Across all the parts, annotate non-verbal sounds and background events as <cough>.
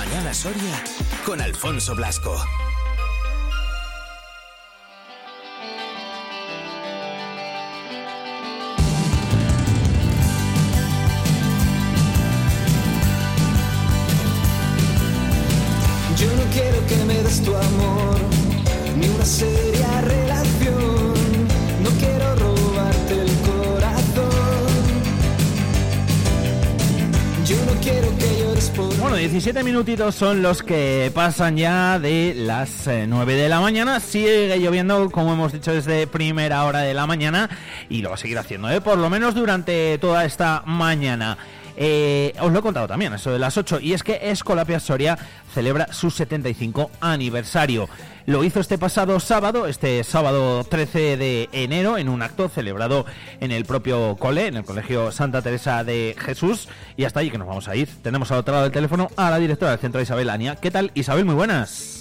Mañana Soria con Alfonso Blasco. 7 minutitos son los que pasan ya de las eh, 9 de la mañana. Sigue lloviendo, como hemos dicho, desde primera hora de la mañana y lo va a seguir haciendo, ¿eh? por lo menos durante toda esta mañana. Eh, os lo he contado también, eso de las 8, y es que Escolapia Soria celebra su 75 aniversario. Lo hizo este pasado sábado, este sábado 13 de enero, en un acto celebrado en el propio cole, en el Colegio Santa Teresa de Jesús, y hasta allí que nos vamos a ir. Tenemos al otro lado del teléfono a la directora del centro, Isabel Ania. ¿Qué tal, Isabel? Muy buenas.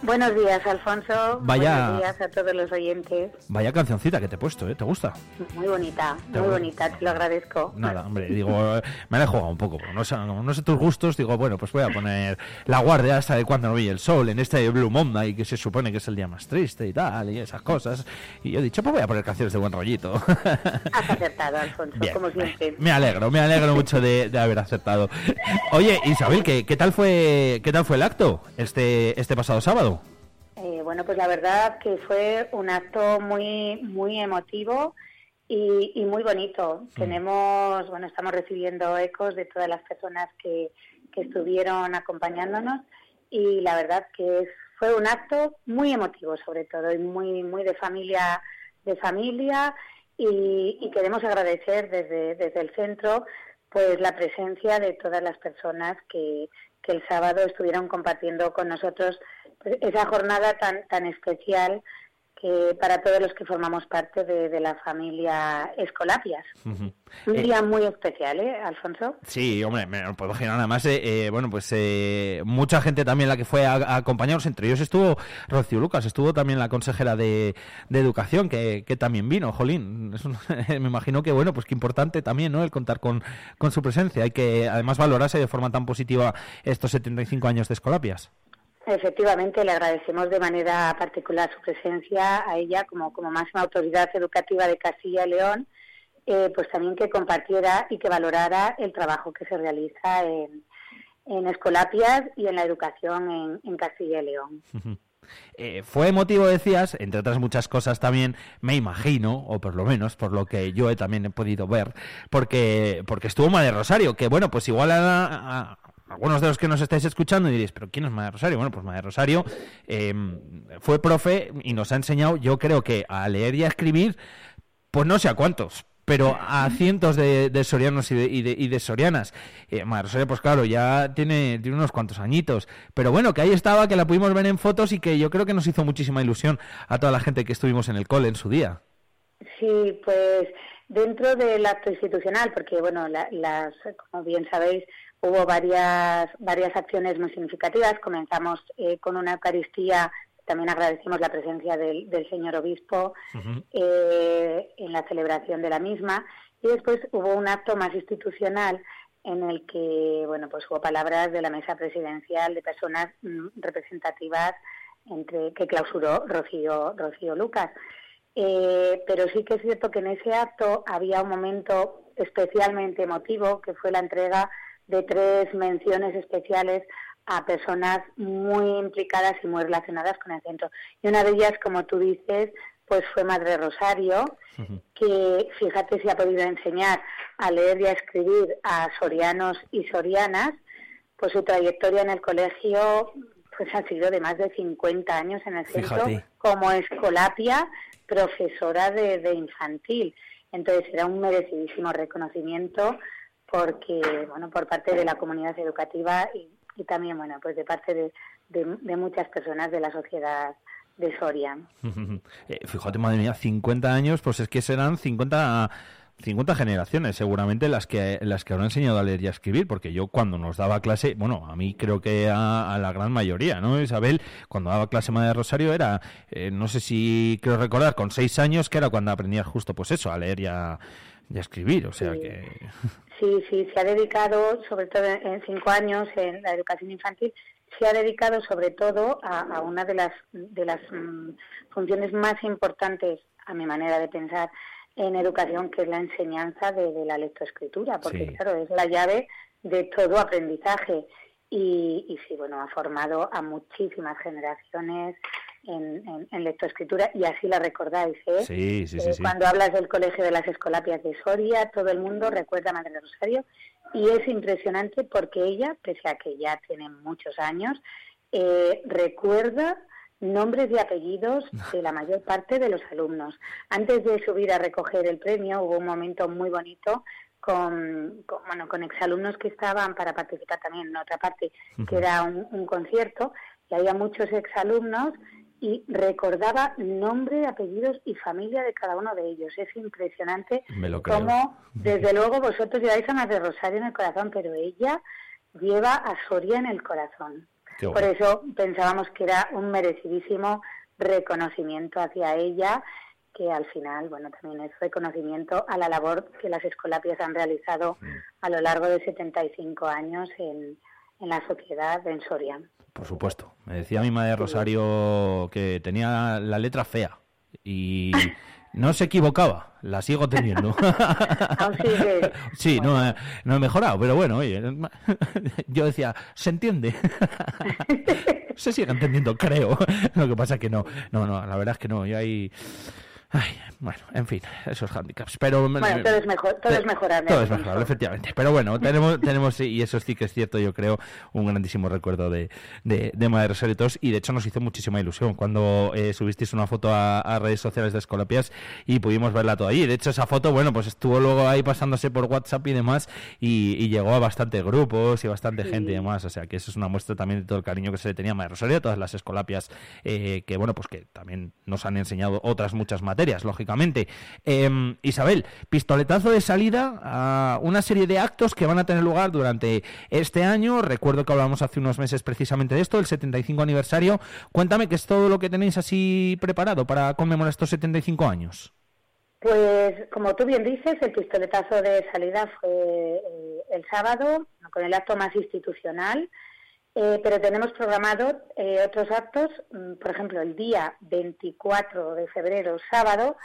Buenos días, Alfonso. Vaya- Buenos días a todos los oyentes. Vaya cancioncita que te he puesto, ¿eh? ¿Te gusta? Muy bonita, muy voy- bonita, te lo agradezco. Nada, hombre, digo, eh, me la he jugado un poco. No sé, no sé tus gustos, digo, bueno, pues voy a poner La Guardia hasta de cuando no brille el sol, en este Blue Monday, que se supone que es el día más triste y tal, y esas cosas. Y yo he dicho, pues voy a poner canciones de buen rollito. Has acertado, Alfonso, Bien, como siempre. me alegro, me alegro mucho de, de haber aceptado. Oye, Isabel, ¿qué, qué tal fue qué tal fue el acto este, este pasado sábado? Eh, bueno, pues la verdad que fue un acto muy, muy emotivo y, y muy bonito. Tenemos, bueno, estamos recibiendo ecos de todas las personas que, que estuvieron acompañándonos y la verdad que es- fue un acto muy emotivo sobre todo y muy, muy de familia, de familia y, y queremos agradecer desde, desde el centro pues la presencia de todas las personas que, que el sábado estuvieron compartiendo con nosotros pues, esa jornada tan, tan especial que para todos los que formamos parte de, de la familia Escolapias. Ujú. Un Eh, día muy especial, ¿eh, Alfonso? Sí, hombre, me lo puedo imaginar. Además, eh, eh, bueno, pues eh, mucha gente también la que fue a, a acompañarnos. Entre ellos estuvo Rocío Lucas, estuvo también la consejera de, de Educación, que, que también vino, Jolín. Es un- <laughs> me imagino que, bueno, pues qué importante también, ¿no? El contar con, con su presencia. Hay que, además, valorarse de forma tan positiva estos 75 años de Escolapias. Efectivamente, le agradecemos de manera particular su presencia a ella como, como máxima autoridad educativa de Castilla y León, eh, pues también que compartiera y que valorara el trabajo que se realiza en, en Escolapias y en la educación en, en Castilla y León. Eh, fue emotivo, decías, entre otras muchas cosas también, me imagino, o por lo menos por lo que yo he también he podido ver, porque, porque estuvo Madre Rosario, que bueno, pues igual a- algunos de los que nos estáis escuchando diréis, pero ¿quién es Madre Rosario? Bueno, pues Madre Rosario eh, fue profe y nos ha enseñado, yo creo que a leer y a escribir, pues no sé a cuántos, pero a <laughs> cientos de, de sorianos y de, y de, y de sorianas. Eh, Madre Rosario, pues claro, ya tiene, tiene unos cuantos añitos. Pero bueno, que ahí estaba, que la pudimos ver en fotos y que yo creo que nos hizo muchísima ilusión a toda la gente que estuvimos en el cole en su día. Sí, pues dentro del acto institucional, porque bueno, la- las, como bien sabéis, hubo varias varias acciones muy significativas. Comenzamos eh, con una Eucaristía, también agradecemos la presencia del, del señor obispo eh, en la celebración de la misma, y después hubo un acto más institucional en el que bueno pues hubo palabras de la mesa presidencial de personas mm, representativas entre que clausuró Rocío Rocío Lucas. Eh, pero sí que es cierto que en ese acto había un momento especialmente emotivo, que fue la entrega de tres menciones especiales a personas muy implicadas y muy relacionadas con el centro. Y una de ellas, como tú dices, pues fue Madre Rosario, que fíjate si ha podido enseñar a leer y a escribir a sorianos y sorianas, pues su trayectoria en el colegio pues ha sido de más de 50 años en el centro Fíjate. como escolapia, profesora de, de infantil. Entonces era un merecidísimo reconocimiento porque, bueno, por parte de la comunidad educativa y, y también, bueno, pues de parte de, de- de muchas personas de la sociedad de Soria. <laughs> Eh, fíjate, madre mía, 50 años, pues es que serán 50, 50 generaciones seguramente las que las que habrán enseñado a leer y a escribir, porque yo cuando nos daba clase, bueno, a mí creo que a, a la gran mayoría, ¿no? Isabel, cuando daba clase Madre Rosario era, eh, no sé si creo recordar, con seis años, que era cuando aprendías justo pues eso, a leer y a, y a escribir, o sea Sí. que... <laughs> Sí, sí, se ha dedicado, sobre todo en cinco años en la educación infantil, se ha dedicado sobre todo a, a una de las de las mm, funciones más importantes, a mi manera de pensar, en educación, que es la enseñanza de, de la lectoescritura, porque Sí. claro, es la llave de todo aprendizaje. Y, y sí, bueno, ha formado a muchísimas generaciones en, en, en lectoescritura y así la recordáis, ¿eh? Sí, sí, sí, Eh, sí. Cuando hablas del Colegio de las Escolapias de Soria, todo el mundo recuerda a Madre Rosario y es impresionante porque ella, pese a que ya tiene muchos años, eh, recuerda nombres y apellidos <laughs> de la mayor parte de los alumnos. Antes de subir a recoger el premio hubo un momento muy bonito con, con, bueno, con exalumnos que estaban para participar también en otra parte, que era un, un concierto, y había muchos exalumnos y recordaba nombre, apellidos y familia de cada uno de ellos. Es impresionante Me lo creo. cómo, desde luego, vosotros lleváis a Madre Rosario en el corazón, pero ella lleva a Soria en el corazón. Por eso pensábamos que era un merecidísimo reconocimiento hacia ella, que al final, bueno, también es reconocimiento a la labor que las escolapias han realizado a lo largo de 75 años en, en la sociedad en Soria. Por supuesto. Me decía mi madre Rosario que tenía la letra fea y no se equivocaba. La sigo teniendo. <laughs> Sigue. Sí, no, he- no he mejorado, pero bueno, oye, <laughs> yo decía, se entiende. <laughs> se sigue entendiendo, creo. Lo que pasa es que no, no, no, la verdad es que no. Yo ahí, ay, bueno, en fin, esos handicaps. Pero Bueno, todo es mejor, todo es mejorable. todo es mejorable, efectivamente. Pero bueno, tenemos, <laughs> tenemos, y eso sí que es cierto, yo creo, un grandísimo recuerdo de, de, de Madre Rosario y todos, y de hecho nos hizo muchísima ilusión cuando eh, subisteis una foto a, a redes sociales de Escolapias y pudimos verla toda ahí. De hecho, esa foto, bueno, pues estuvo luego ahí pasándose por WhatsApp y demás, y, y llegó a bastantes grupos y bastante Sí. gente y demás. O sea, que eso es una muestra también de todo el cariño que se le tenía a Madre Rosario, todas las Escolapias, eh, que bueno, pues que también nos han enseñado otras muchas materias, lógicamente. Eh, Isabel, pistoletazo de salida a una serie de actos que van a tener lugar durante este año. Recuerdo que hablamos hace unos meses precisamente de esto, el 75 aniversario. Cuéntame qué es todo lo que tenéis así preparado para conmemorar estos 75 años. Pues, como tú bien dices, el pistoletazo de salida fue eh, el sábado, con el acto más institucional, eh, pero tenemos programado eh, otros actos, mm, por ejemplo, el día 24 de febrero, sábado,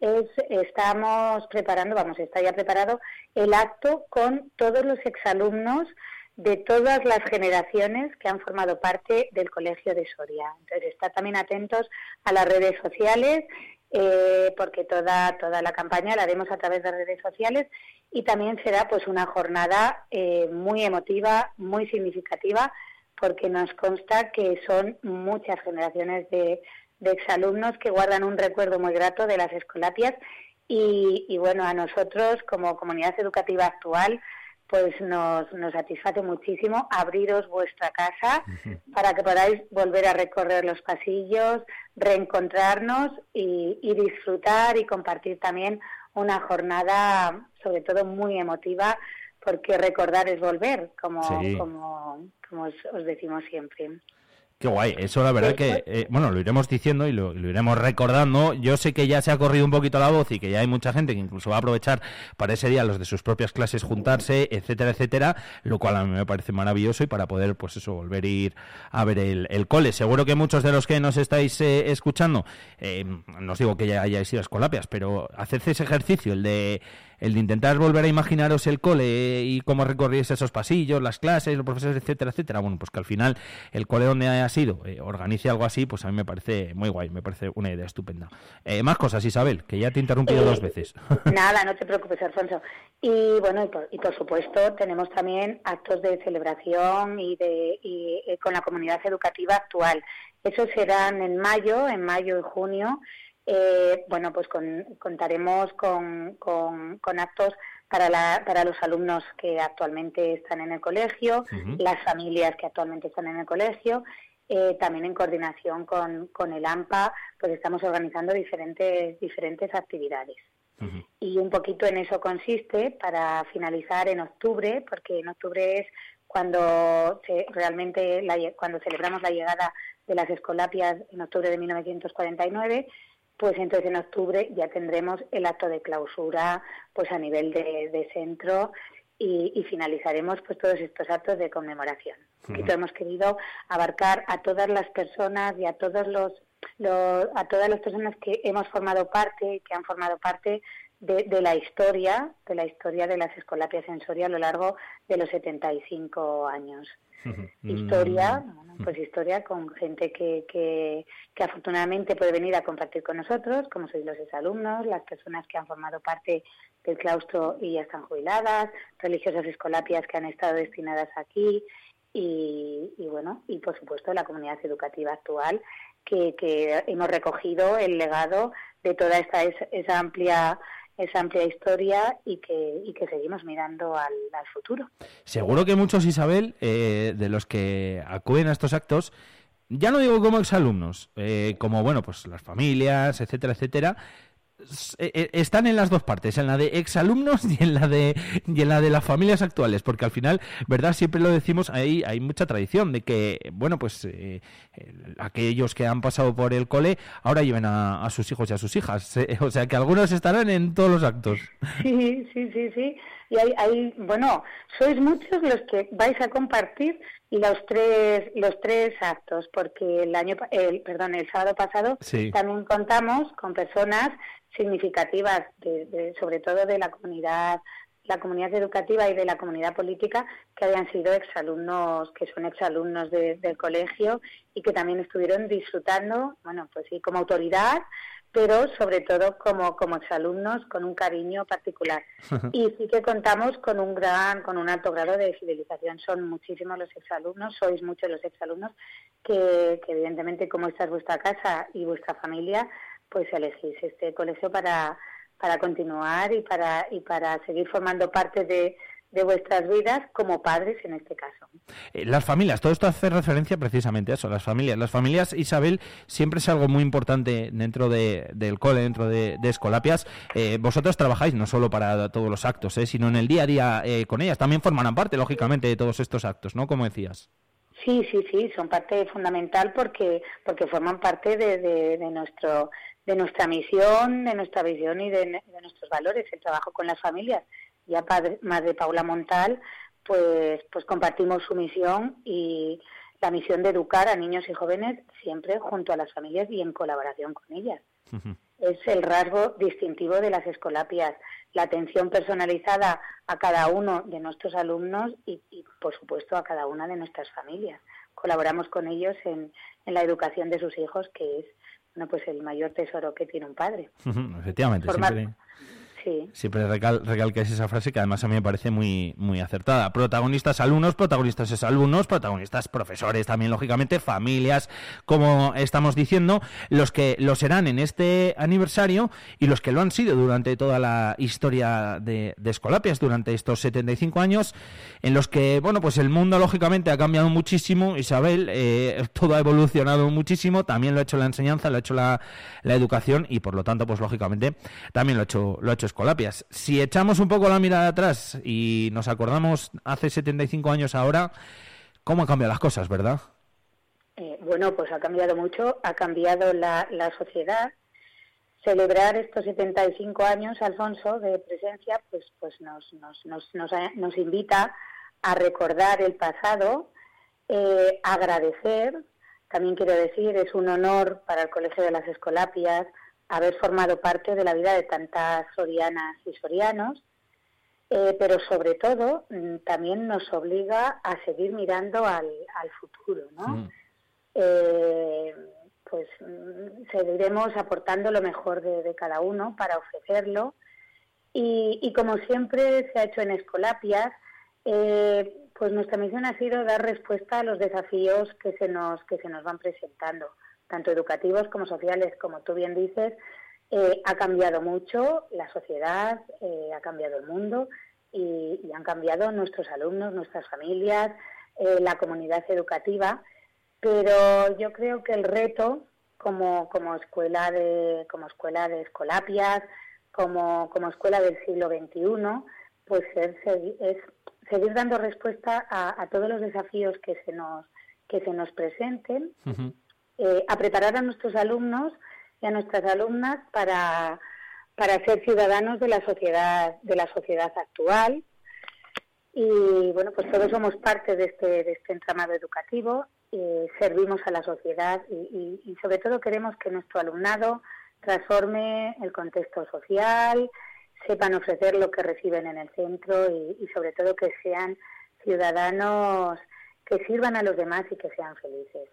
es, estamos preparando, vamos, está ya preparado el acto con todos los exalumnos de todas las generaciones que han formado parte del Colegio de Soria. Entonces, está también atentos a las redes sociales, eh, porque toda, toda la campaña la haremos a través de redes sociales y también será pues una jornada eh, muy emotiva, muy significativa, porque nos consta que son muchas generaciones de, de exalumnos que guardan un recuerdo muy grato de las escolapias y, y bueno, a nosotros como comunidad educativa actual pues nos, nos satisface muchísimo abriros vuestra casa para que podáis volver a recorrer los pasillos, reencontrarnos y, y disfrutar y compartir también una jornada sobre todo muy emotiva porque recordar es volver, como, Sí. como, como os, os decimos siempre. Qué guay, eso la verdad que, eh, bueno, lo iremos diciendo y lo, lo iremos recordando. Yo sé que ya se ha corrido un poquito la voz y que ya hay mucha gente que incluso va a aprovechar para ese día los de sus propias clases juntarse, etcétera, etcétera, lo cual a mí me parece maravilloso y para poder, pues eso, volver a ir a ver el, el cole. Seguro que muchos de los que nos estáis eh, escuchando, eh, no os digo que ya hayáis ido a Escolapias, pero haced ese ejercicio, el de el de intentar volver a imaginaros el cole y cómo recorríais esos pasillos, las clases, los profesores, etcétera, etcétera. Bueno, pues que al final el cole donde haya sido eh, organice algo así, pues a mí me parece muy guay, me parece una idea estupenda. Eh, más cosas, Isabel, que ya te he interrumpido dos veces. <laughs> Nada, no te preocupes, Alfonso. Y bueno, y por, y por supuesto tenemos también actos de celebración y, de, y, eh, con la comunidad educativa actual. Esos serán en mayo, en mayo y junio. Eh, bueno, pues con- contaremos con, con- con actos para, la- para los alumnos que actualmente están en el colegio, las familias que actualmente están en el colegio. eh, también en coordinación con, con el AMPA, pues estamos organizando diferentes, diferentes actividades. Y un poquito en eso consiste para finalizar en octubre, porque en octubre es cuando se- realmente la cuando celebramos la llegada de las escolapias en octubre de 1949, pues entonces en octubre ya tendremos el acto de clausura pues a nivel de, centro y, finalizaremos pues todos estos actos de conmemoración. hemos querido abarcar a todas las personas y a todos los, a todas las personas que hemos formado parte y que han formado parte de, de, la historia, de la historia de las escolapias sensorias a lo largo de los 75 años. Historia, mm. pues historia con gente que, que, que, afortunadamente puede venir a compartir con nosotros, como sois los exalumnos, las personas que han formado parte del claustro y ya están jubiladas, religiosas escolapias que han estado destinadas aquí y, y bueno, y por supuesto la comunidad educativa actual que, que hemos recogido el legado de toda esta esa amplia esa amplia historia y que, y que seguimos mirando al, futuro. Seguro que muchos, Isabel, eh, de los que acuden a estos actos, ya no digo como exalumnos, eh, como, bueno, pues las familias, etcétera, etcétera, están en las dos partes, en la de exalumnos y en la de y en la de las familias actuales, porque al final, verdad, siempre lo decimos, ahí hay mucha tradición de que, bueno, pues eh, aquellos que han pasado por el cole ahora lleven a, sus hijos y a sus hijas, <laughs> o sea que algunos estarán en todos los actos. Sí, sí, sí, sí. Y hay, hay, bueno, sois muchos los que vais a compartir los tres los tres actos, porque el año, el, perdón, el sábado pasado también contamos con personas significativas, de, sobre todo de la comunidad la comunidad educativa y de la comunidad política que habían sido exalumnos, que son exalumnos del colegio y que también estuvieron disfrutando, bueno, pues sí, como autoridad, pero sobre todo como, como exalumnos con un cariño particular. <laughs> Y sí que contamos con un gran, con un alto grado de fidelización. Son muchísimos los exalumnos, sois muchos los exalumnos que, que evidentemente como esta es vuestra casa y vuestra familia, pues elegís este colegio para, para continuar y para, y para seguir formando parte de, de vuestras vidas como padres en este caso. Eh, las familias, todo esto hace referencia precisamente a eso, las familias. Las familias, Isabel, siempre es algo muy importante dentro de, del cole, dentro de, Escolapias. Eh, vosotros trabajáis no solo para todos los actos, eh, sino en el día a día con ellas. También formarán parte, lógicamente, de todos estos actos, ¿no? Como decías. Sí, sí, sí, son parte fundamental porque porque forman parte de, de nuestro de nuestra misión, de nuestra visión y de, nuestros valores, el trabajo con las familias. Ya más de Paula Montal, pues, pues compartimos su misión y la misión de educar a niños y jóvenes siempre junto a las familias y en colaboración con ellas. Es el rasgo distintivo de las escolapias, la atención personalizada a cada uno de nuestros alumnos y, por supuesto, a cada una de nuestras familias. Colaboramos con ellos en, en la educación de sus hijos, que es no pues el mayor tesoro que tiene un padre. Efectivamente, siempre, sí. siempre recal, recalcáis esa frase que además a mí me parece muy, muy acertada. Protagonistas alumnos, protagonistas es alumnos, protagonistas profesores también, lógicamente, familias, como estamos diciendo, los que lo serán en este aniversario y los que lo han sido durante toda la historia de, Escolapias, durante estos 75 años, en los que, bueno, pues el mundo lógicamente ha cambiado muchísimo, Isabel, eh, <laughs> todo ha evolucionado muchísimo, también lo ha hecho la enseñanza, lo ha hecho la, la educación y por lo tanto, pues lógicamente, también lo ha hecho, lo ha hecho Si echamos un poco la mirada atrás y nos acordamos hace 75 años ahora, ¿cómo han cambiado las cosas, verdad? Eh, bueno, pues ha cambiado mucho, ha cambiado la, la sociedad, celebrar estos 75 años, Alfonso, de presencia, pues, pues nos, nos, nos, nos, invita a recordar el pasado, eh, agradecer, también quiero decir, es un honor para el Colegio de las Escolapias haber formado parte de la vida de tantas sorianas y sorianos, eh, pero sobre todo mm, también nos obliga a seguir mirando al, al futuro, ¿no? Eh, pues mm, seguiremos aportando lo mejor de, cada uno para ofrecerlo. Y, como siempre se ha hecho en Escolapias, eh, pues nuestra misión ha sido dar respuesta a los desafíos que se nos, que se nos van presentando, tanto educativos como sociales, como tú bien dices. Eh, ha cambiado mucho la sociedad, eh, ha cambiado el mundo y, han cambiado nuestros alumnos, nuestras familias, la comunidad educativa. Pero yo creo que el reto como, como escuela de como escuela de escolapias, como, como escuela del siglo XXI, pues es, es seguir dando respuesta a, todos los desafíos que se nos que se nos presenten, eh, a preparar a nuestros alumnos y a nuestras alumnas para, para ser ciudadanos de la sociedad, de la sociedad actual. Y bueno, pues todos somos parte de este, de este entramado educativo, servimos a la sociedad y sobre todo queremos que nuestro alumnado transforme el contexto social, sepan ofrecer lo que reciben en el centro y, sobre todo que sean ciudadanos que sirvan a los demás y que sean felices.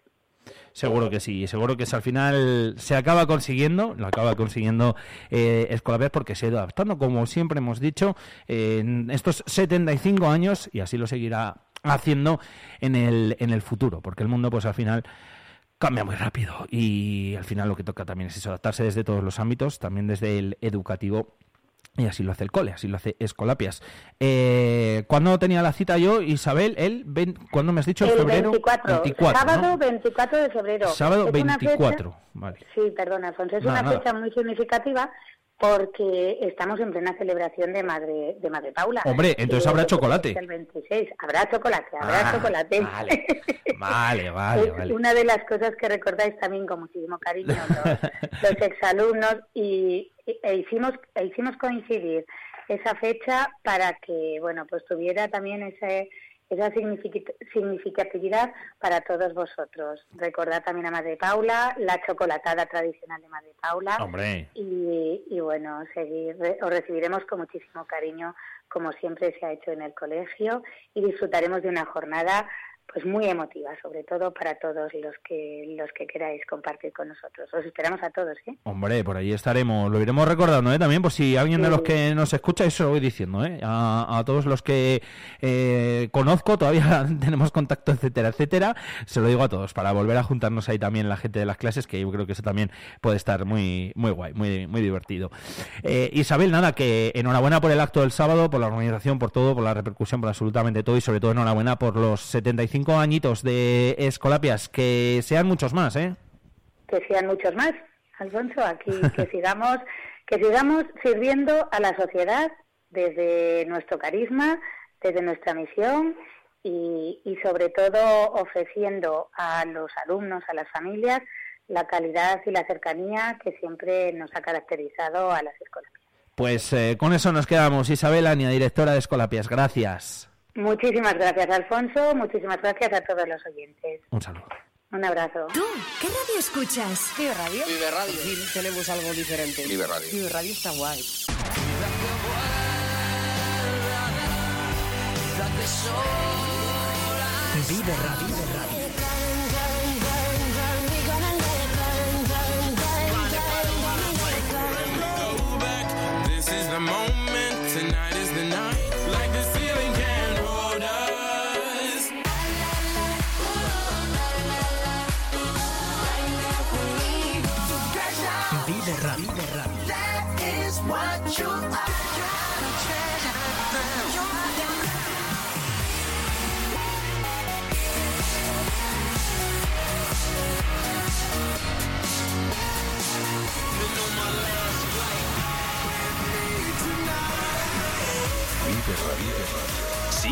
Seguro que sí, seguro que al final se acaba consiguiendo, lo acaba consiguiendo eh, Escolapias porque se ha ido adaptando, como siempre hemos dicho, en estos 75 años y así lo seguirá haciendo en el, en el futuro, porque el mundo pues al final cambia muy rápido. Y al final lo que toca también es eso, adaptarse desde todos los ámbitos, también desde el educativo y así lo hace el cole, así lo hace Escolapias. Eh, ¿Cuándo tenía la cita yo, Isabel? El ¿Cuándo me has dicho? El febrero 24. sábado 24 de febrero. Sábado 24, vale. Sí, perdón, Alfonso. Es una fecha muy significativa porque estamos en plena celebración de Madre de Madre Paula. Hombre, entonces habrá chocolate. El 26, habrá chocolate, habrá ah, chocolate. Vale, vale, <laughs> vale, Una de las cosas que recordáis también con muchísimo cariño los, <laughs> exalumnos y, e hicimos e hicimos coincidir esa fecha para que, bueno, pues tuviera también ese esa significatividad para todos vosotros. Recordad también a Madre Paula, la chocolatada tradicional de Madre Paula. Hombre. Y, y bueno, seguir, os recibiremos con muchísimo cariño, como siempre se ha hecho en el colegio, y disfrutaremos de una jornada pues muy emotiva, sobre todo para todos los que los que queráis compartir con nosotros. Os esperamos a todos, ¿eh? Hombre, por ahí estaremos, lo iremos recordando, ¿eh? También, por si alguien de los que nos escucha, eso lo voy diciendo, ¿eh? A, todos los que eh, conozco, todavía <laughs> tenemos contacto, etcétera, etcétera, se lo digo a todos, para volver a juntarnos ahí también la gente de las clases, que yo creo que eso también puede estar muy muy guay, muy, muy divertido. Eh, Isabel, nada, que enhorabuena por el acto del sábado, por la organización, por todo, por la repercusión, por absolutamente todo, y sobre todo enhorabuena por los 75 añitos de Escolapias, que sean muchos más, ¿eh? Que sean muchos más, Alfonso, aquí <laughs> que sigamos, que sigamos sirviendo a la sociedad desde nuestro carisma, desde nuestra misión y, y sobre todo ofreciendo a los alumnos, a las familias, la calidad y la cercanía que siempre nos ha caracterizado a las escuelas. Pues eh, con eso nos quedamos. Isabel Ania, directora de Escolapias. Gracias. Muchísimas gracias, Alfonso. Muchísimas gracias a todos los oyentes. Un saludo. Un abrazo. ¿Tú qué radio escuchas? Vive Radio. Vive Radio. Sí, tenemos algo diferente. Vive Radio. Vive Radio está guay. Vive Radio. Vive Radio.